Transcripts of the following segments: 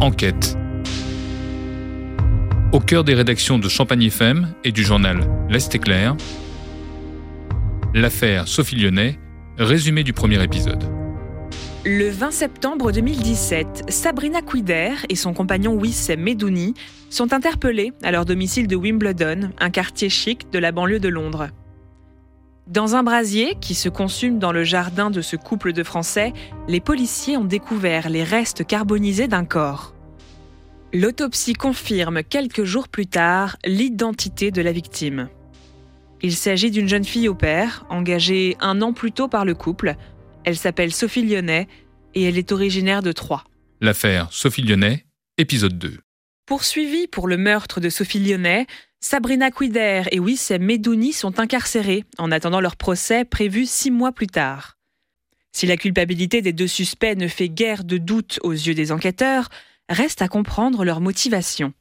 Enquête. Au cœur des rédactions de Champagne FM et du journal L'Est éclair, l'affaire Sophie Lyonnais, résumé du premier épisode. Le 20 septembre 2017, Sabrina Quider et son compagnon Wissem Medouni sont interpellés à leur domicile de Wimbledon, un quartier chic de la banlieue de Londres. Dans un brasier qui se consume dans le jardin de ce couple de Français, les policiers ont découvert les restes carbonisés d'un corps. L'autopsie confirme quelques jours plus tard l'identité de la victime. Il s'agit d'une jeune fille au père, engagée un an plus tôt par le couple. Elle s'appelle Sophie Lyonnais et elle est originaire de Troyes. L'affaire Sophie Lyonnais, épisode 2. Poursuivis pour le meurtre de Sophie Lyonnais, Sabrina Quider et Wissem Medouni sont incarcérés en attendant leur procès prévu six mois plus tard. Si la culpabilité des deux suspects ne fait guère de doute aux yeux des enquêteurs, reste à comprendre leur motivation.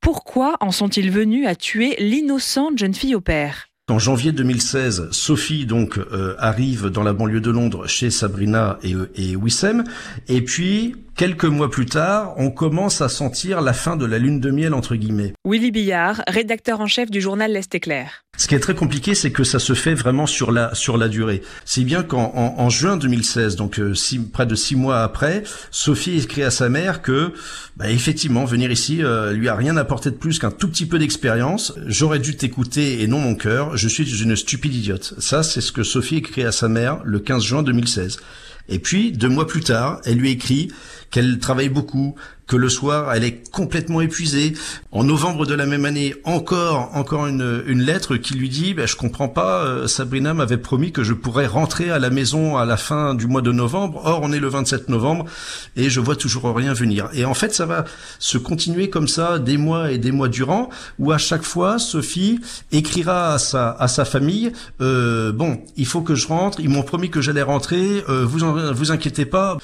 Pourquoi en sont-ils venus à tuer l'innocente jeune fille au père? En janvier 2016, Sophie donc euh, arrive dans la banlieue de Londres chez Sabrina et, et Wissem, et puis Quelques mois plus tard, on commence à sentir la fin de la lune de miel entre guillemets. Willy Billard, rédacteur en chef du journal L'Est éclair. Ce qui est très compliqué, c'est que ça se fait vraiment sur la sur la durée. C'est bien qu'en en, juin 2016, donc euh, près de six mois après, Sophie écrit à sa mère que bah, effectivement venir ici euh, lui a rien apporté de plus qu'un tout petit peu d'expérience. J'aurais dû t'écouter et non mon cœur. Je suis une stupide idiote. Ça, c'est ce que Sophie écrit à sa mère le 15 juin 2016. Et puis, deux mois plus tard, elle lui écrit qu'elle travaille beaucoup, que le soir, elle est complètement épuisée. En novembre de la même année, encore, encore une, une lettre qui lui dit, ben, je comprends pas, euh, Sabrina m'avait promis que je pourrais rentrer à la maison à la fin du mois de novembre. Or, on est le 27 novembre et je vois toujours rien venir. Et en fait, ça va se continuer comme ça des mois et des mois durant, où à chaque fois, Sophie écrira à sa, à sa famille, euh, bon, il faut que je rentre, ils m'ont promis que j'allais rentrer, euh, vous en, vous inquiétez pas.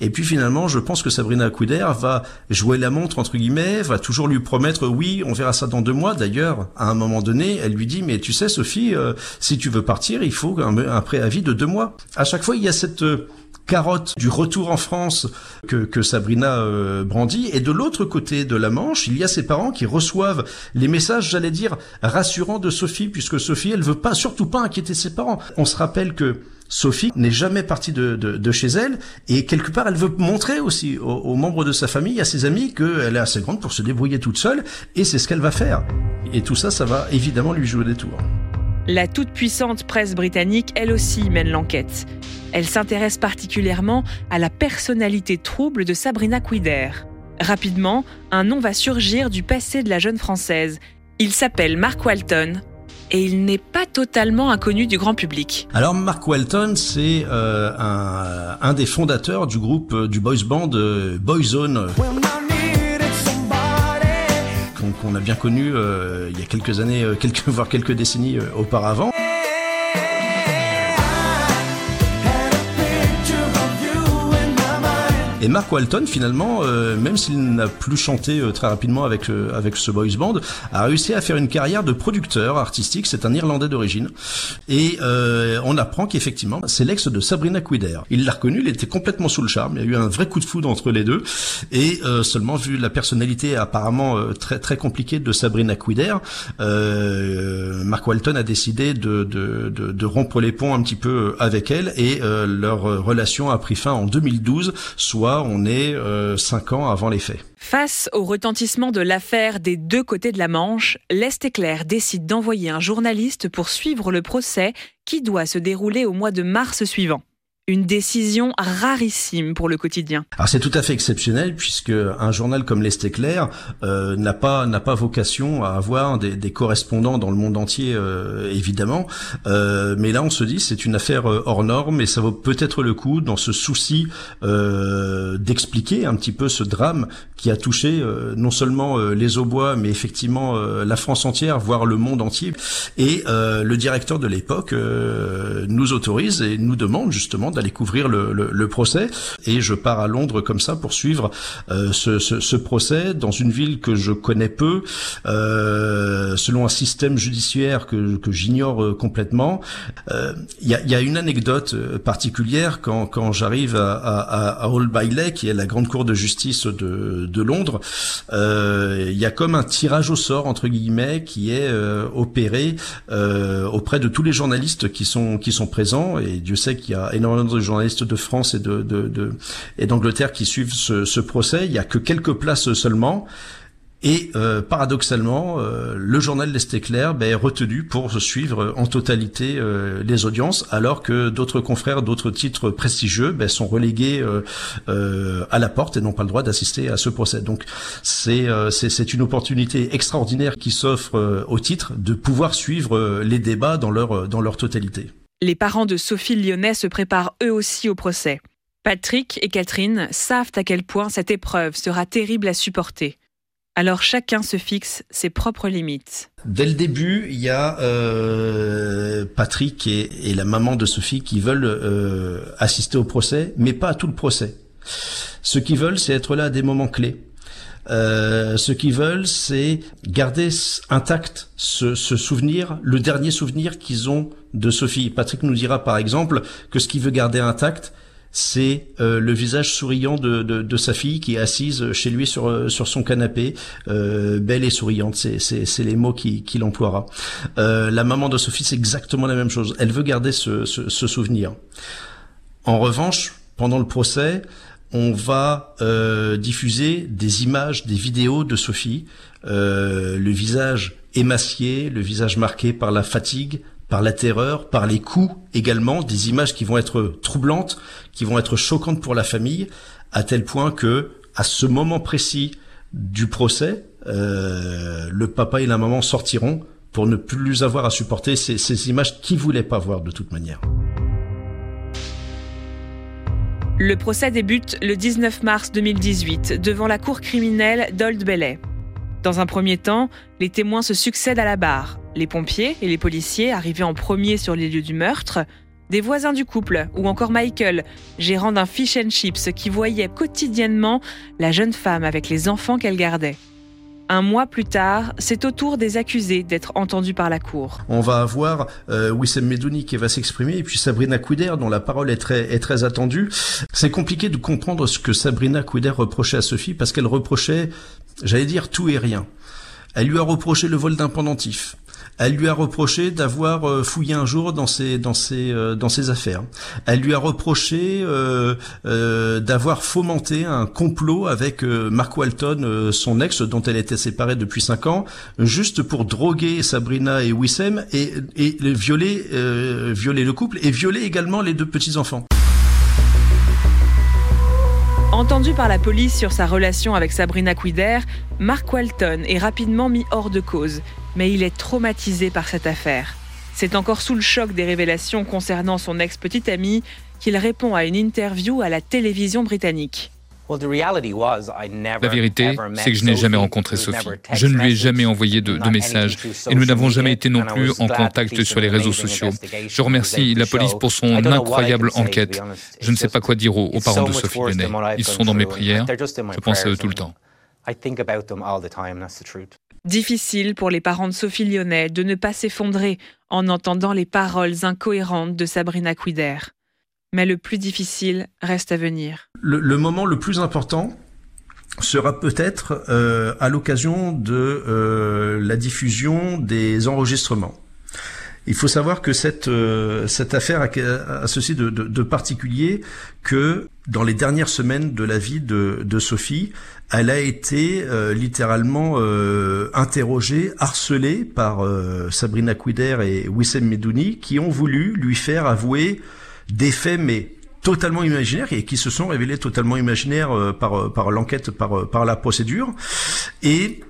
Et puis finalement, je pense que Sabrina Couder va jouer la montre entre guillemets, va toujours lui promettre oui, on verra ça dans deux mois. D'ailleurs, à un moment donné, elle lui dit mais tu sais Sophie, euh, si tu veux partir, il faut un, préavis de deux mois. À chaque fois, il y a cette euh, carotte du retour en France que, que Sabrina euh, brandit. Et de l'autre côté de la Manche, il y a ses parents qui reçoivent les messages, j'allais dire, rassurants de Sophie, puisque Sophie, elle veut pas, surtout pas inquiéter ses parents. On se rappelle que Sophie n'est jamais partie de, de, chez elle et quelque part elle veut montrer aussi aux, membres de sa famille, à ses amis qu'elle est assez grande pour se débrouiller toute seule et c'est ce qu'elle va faire. Et tout ça, ça va évidemment lui jouer des tours. La toute-puissante presse britannique, elle aussi, mène l'enquête. Elle s'intéresse particulièrement à la personnalité trouble de Sabrina Quider. Rapidement, un nom va surgir du passé de la jeune Française. Il s'appelle Mark Walton et il n'est pas totalement inconnu du grand public. Alors Mark Walton, c'est euh, un, des fondateurs du groupe euh, du boys band euh, Boyzone. qu'on a bien connu il y a quelques années, quelques, voire quelques décennies auparavant. Et Mark Walton, finalement, euh, même s'il n'a plus chanté euh, très rapidement avec euh, avec ce boys band, a réussi à faire une carrière de producteur artistique. C'est un Irlandais d'origine. Et on apprend qu'effectivement, c'est l'ex de Sabrina Quider. Il l'a reconnu, il était complètement sous le charme. Il y a eu un vrai coup de foudre entre les deux. Et seulement vu la personnalité apparemment très très compliquée de Sabrina Quider, Mark Walton a décidé de, de, de, de, rompre les ponts un petit peu avec elle. Et leur relation a pris fin en 2012, soit on est euh, ans avant les faits. Face au retentissement de l'affaire des deux côtés de la Manche, l'Est éclair décide d'envoyer un journaliste pour suivre le procès qui doit se dérouler au mois de mars suivant une décision rarissime pour le quotidien. Alors c'est tout à fait exceptionnel puisque un journal comme l'Est éclair euh, n'a pas n'a pas vocation à avoir des, des, correspondants dans le monde entier euh, évidemment, euh, mais là on se dit c'est une affaire euh, hors norme et ça vaut peut-être le coup dans ce souci euh, d'expliquer un petit peu ce drame qui a touché non seulement les Aubois mais effectivement la France entière voire le monde entier et le directeur de l'époque nous autorise et nous demande justement d'aller couvrir le, procès. Et je pars à Londres comme ça pour suivre ce, ce, procès dans une ville que je connais peu, selon un système judiciaire que, que j'ignore complètement. Il y a, une anecdote particulière quand, quand j'arrive à, Hall Bailey, qui est la grande cour de justice de, de Londres. Il y a comme un tirage au sort entre guillemets qui est opéré auprès de tous les journalistes qui sont qui sont présents et Dieu sait qu'il y a énormément de journalistes de France et d'Angleterre qui suivent ce, procès. Il y a que quelques places seulement. Et euh, paradoxalement, euh, le journal l'Est éclair ben, est retenu pour suivre en totalité euh, les audiences, alors que d'autres confrères, d'autres titres prestigieux ben, sont relégués à la porte et n'ont pas le droit d'assister à ce procès. Donc c'est une opportunité extraordinaire qui s'offre au titre de pouvoir suivre les débats dans leur totalité. Les parents de Sophie Lyonnais se préparent eux aussi au procès. Patrick et Catherine savent à quel point cette épreuve sera terrible à supporter. Alors chacun se fixe ses propres limites. Dès le début, il y a euh, Patrick et, la maman de Sophie qui veulent euh, assister au procès, mais pas à tout le procès. Ce qu'ils veulent, c'est être là à des moments clés. Euh, ce qu'ils veulent, c'est garder intact ce, ce, souvenir, le dernier souvenir qu'ils ont de Sophie. Patrick nous dira par exemple que ce qu'il veut garder intact, c'est euh, le visage souriant de, de, de, sa fille qui est assise chez lui sur, euh, sur son canapé, euh, belle et souriante, c'est les mots qu'il qui emploiera. Euh, la maman de Sophie, c'est exactement la même chose. Elle veut garder ce, ce, ce, souvenir. En revanche, pendant le procès, on va diffuser des images, des vidéos de Sophie, le visage émacié, le visage marqué par la fatigue, par la terreur, par les coups également, des images qui vont être troublantes, qui vont être choquantes pour la famille, à tel point que, à ce moment précis du procès, euh, le papa et la maman sortiront pour ne plus avoir à supporter ces, ces images qu'ils voulaient pas voir de toute manière. Le procès débute le 19 mars 2018 devant la cour criminelle d'Old Bailey. Dans un premier temps, les témoins se succèdent à la barre. Les pompiers et les policiers arrivés en premier sur les lieux du meurtre, des voisins du couple ou encore Michael, gérant d'un fish and chips qui voyait quotidiennement la jeune femme avec les enfants qu'elle gardait. Un mois plus tard, c'est au tour des accusés d'être entendus par la cour. On va avoir euh, Wissem Medouni qui va s'exprimer et puis Sabrina Couder dont la parole est très, attendue. C'est compliqué de comprendre ce que Sabrina Couder reprochait à Sophie parce qu'elle reprochait j'allais dire tout et rien. Elle lui a reproché le vol d'un pendentif. Elle lui a reproché d'avoir euh, fouillé un jour dans ses dans ses euh, dans ses affaires. Elle lui a reproché euh, d'avoir fomenté un complot avec Mark Walton, son ex, dont elle était séparée depuis cinq ans, juste pour droguer Sabrina et Wissem et, et violer violer le couple et violer également les deux petits enfants. Entendu par la police sur sa relation avec Sabrina Quider, Mark Walton est rapidement mis hors de cause, mais il est traumatisé par cette affaire. C'est encore sous le choc des révélations concernant son ex-petite amie qu'il répond à une interview à la télévision britannique. La vérité, c'est que je n'ai jamais rencontré Sophie. Je ne lui ai jamais envoyé de, de messages et nous n'avons jamais été non plus en contact sur les réseaux sociaux. Je remercie la police pour son incroyable enquête. Je ne sais pas quoi dire aux, parents de Sophie Lennet. Ils sont dans mes prières. Je pense à eux tout le temps. Difficile pour les parents de Sophie Lyonnais de ne pas s'effondrer en entendant les paroles incohérentes de Sabrina Quider mais le plus difficile reste à venir. Le, moment le plus important sera peut-être euh, à l'occasion de euh, la diffusion des enregistrements. Il faut savoir que cette euh, cette affaire a, ceci de, particulier que dans les dernières semaines de la vie de, de Sophie, elle a été littéralement interrogée, harcelée par Sabrina Quider et Wissem Medouni, qui ont voulu lui faire avouer des faits mais totalement imaginaires et qui se sont révélés totalement imaginaires euh, par, euh, par l'enquête, par, euh, par la procédure. Et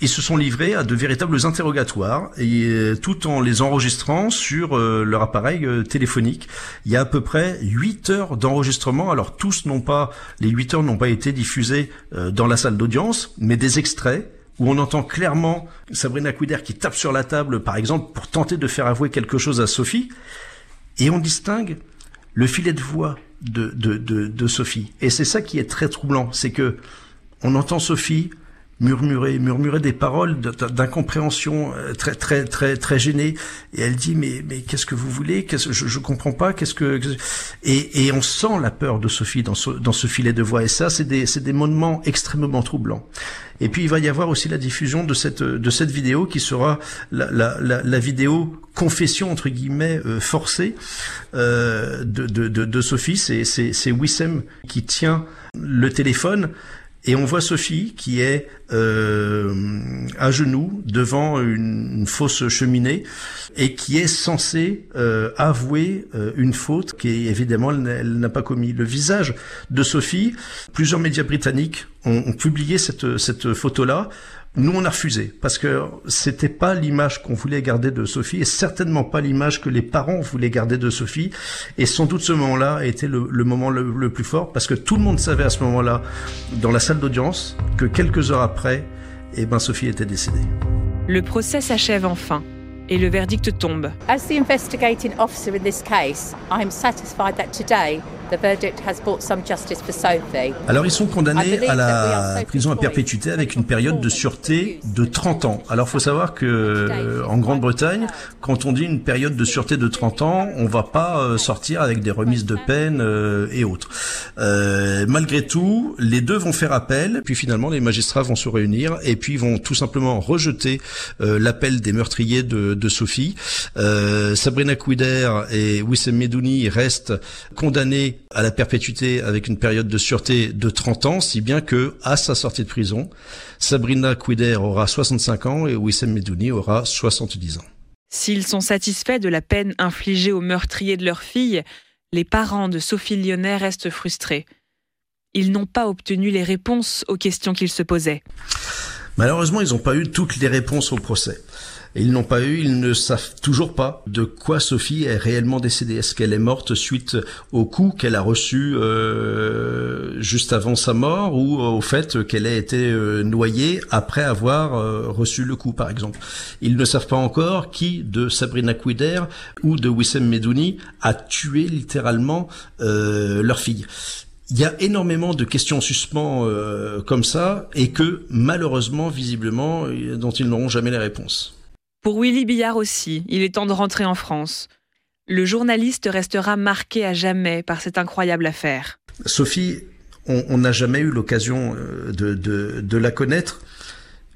ils se sont livrés à de véritables interrogatoires et tout en les enregistrant sur leur appareil téléphonique. Il y a à peu près 8 heures d'enregistrement. Alors tous n'ont pas, les 8 heures n'ont pas été diffusées dans la salle d'audience, mais des extraits où on entend clairement Sabrina Quider qui tape sur la table, par exemple, pour tenter de faire avouer quelque chose à Sophie. Et on distingue le filet de voix de, de, de, Sophie. Et c'est ça qui est très troublant, c'est que on entend Sophie murmurer, murmurer des paroles d'incompréhension euh, très très très très gênée. Et elle dit mais mais qu'est-ce que vous voulez? Je je comprends pas. Qu'est-ce que et et on sent la peur de Sophie dans ce dans ce filet de voix. Et ça c'est des c'est des moments extrêmement troublants. Et puis il va y avoir aussi la diffusion de cette de cette vidéo qui sera la la vidéo confession entre guillemets euh, forcée euh, de, de, de de Sophie. C'est Wissem qui tient le téléphone et on voit Sophie qui est euh, à genoux devant une, fausse cheminée et qui est censée euh, avouer euh, une faute qui évidemment elle, n'a pas commis. Le visage de Sophie, plusieurs médias britanniques ont, ont publié cette, cette photo-là nous, on a refusé parce que c'était pas l'image qu'on voulait garder de Sophie et certainement pas l'image que les parents voulaient garder de Sophie. Et sans doute ce moment-là a été le, moment le, plus fort parce que tout le monde savait à ce moment-là, dans la salle d'audience, que quelques heures après, eh ben, Sophie était décédée. Le procès s'achève enfin et le verdict tombe. As the investigating officer in this case, I am satisfied that today alors ils sont condamnés à la prison à perpétuité avec une période de sûreté de 30 ans. Alors faut savoir que euh, en Grande-Bretagne, quand on dit une période de sûreté de 30 ans, on va pas euh, sortir avec des remises de peine euh, et autres. malgré tout, les deux vont faire appel, puis finalement les magistrats vont se réunir et puis vont tout simplement rejeter l'appel des meurtriers de, de Sophie. Sabrina Kouider et Wissem Medouni restent condamnés à la perpétuité avec une période de sûreté de 30 ans, si bien que, à sa sortie de prison, Sabrina Quider aura 65 ans et Wissem Medouni aura 70 ans. S'ils sont satisfaits de la peine infligée aux meurtriers de leur fille, les parents de Sophie Lyonnais restent frustrés. Ils n'ont pas obtenu les réponses aux questions qu'ils se posaient. Malheureusement, ils n'ont pas eu toutes les réponses au procès ils n'ont pas eu, ils ne savent toujours pas de quoi Sophie est réellement décédée. Est-ce qu'elle est morte suite au coup qu'elle a reçu euh, juste avant sa mort ou au fait qu'elle ait été euh, noyée après avoir euh, reçu le coup, par exemple? Ils ne savent pas encore qui de Sabrina Quider ou de Wissem Medouni a tué littéralement leur fille il y a énormément de questions en suspens comme ça et que malheureusement, visiblement, dont ils n'auront jamais les réponses. Pour Willy Billard aussi, il est temps de rentrer en France. Le journaliste restera marqué à jamais par cette incroyable affaire. Sophie, on n'a jamais eu l'occasion euh, de, de, la connaître,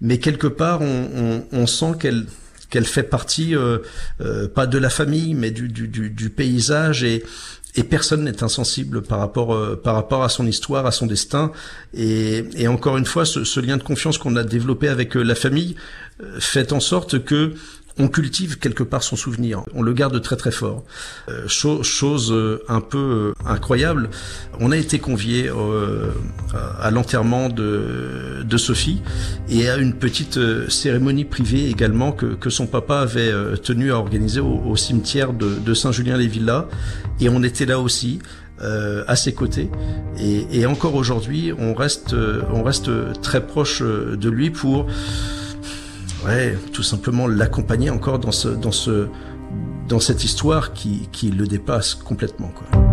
mais quelque part, on, sent qu'elle qu'elle fait partie, euh, euh, pas de la famille, mais du, du, du paysage et, et personne n'est insensible par rapport par rapport à son histoire, à son destin. Et, et encore une fois, ce, ce lien de confiance qu'on a développé avec la famille fait en sorte que on cultive quelque part son souvenir, on le garde très très fort. Euh, chose, euh, un peu euh, incroyable, on a été convié à l'enterrement de, de Sophie et à une petite cérémonie privée également que, que son papa avait tenu à organiser au, cimetière de, de Saint-Julien-les-Villas et on était là aussi. à ses côtés et, et encore aujourd'hui on reste on reste très proche de lui pour ouais, tout simplement l'accompagner encore dans ce, dans ce, dans cette histoire qui, qui le dépasse complètement, quoi.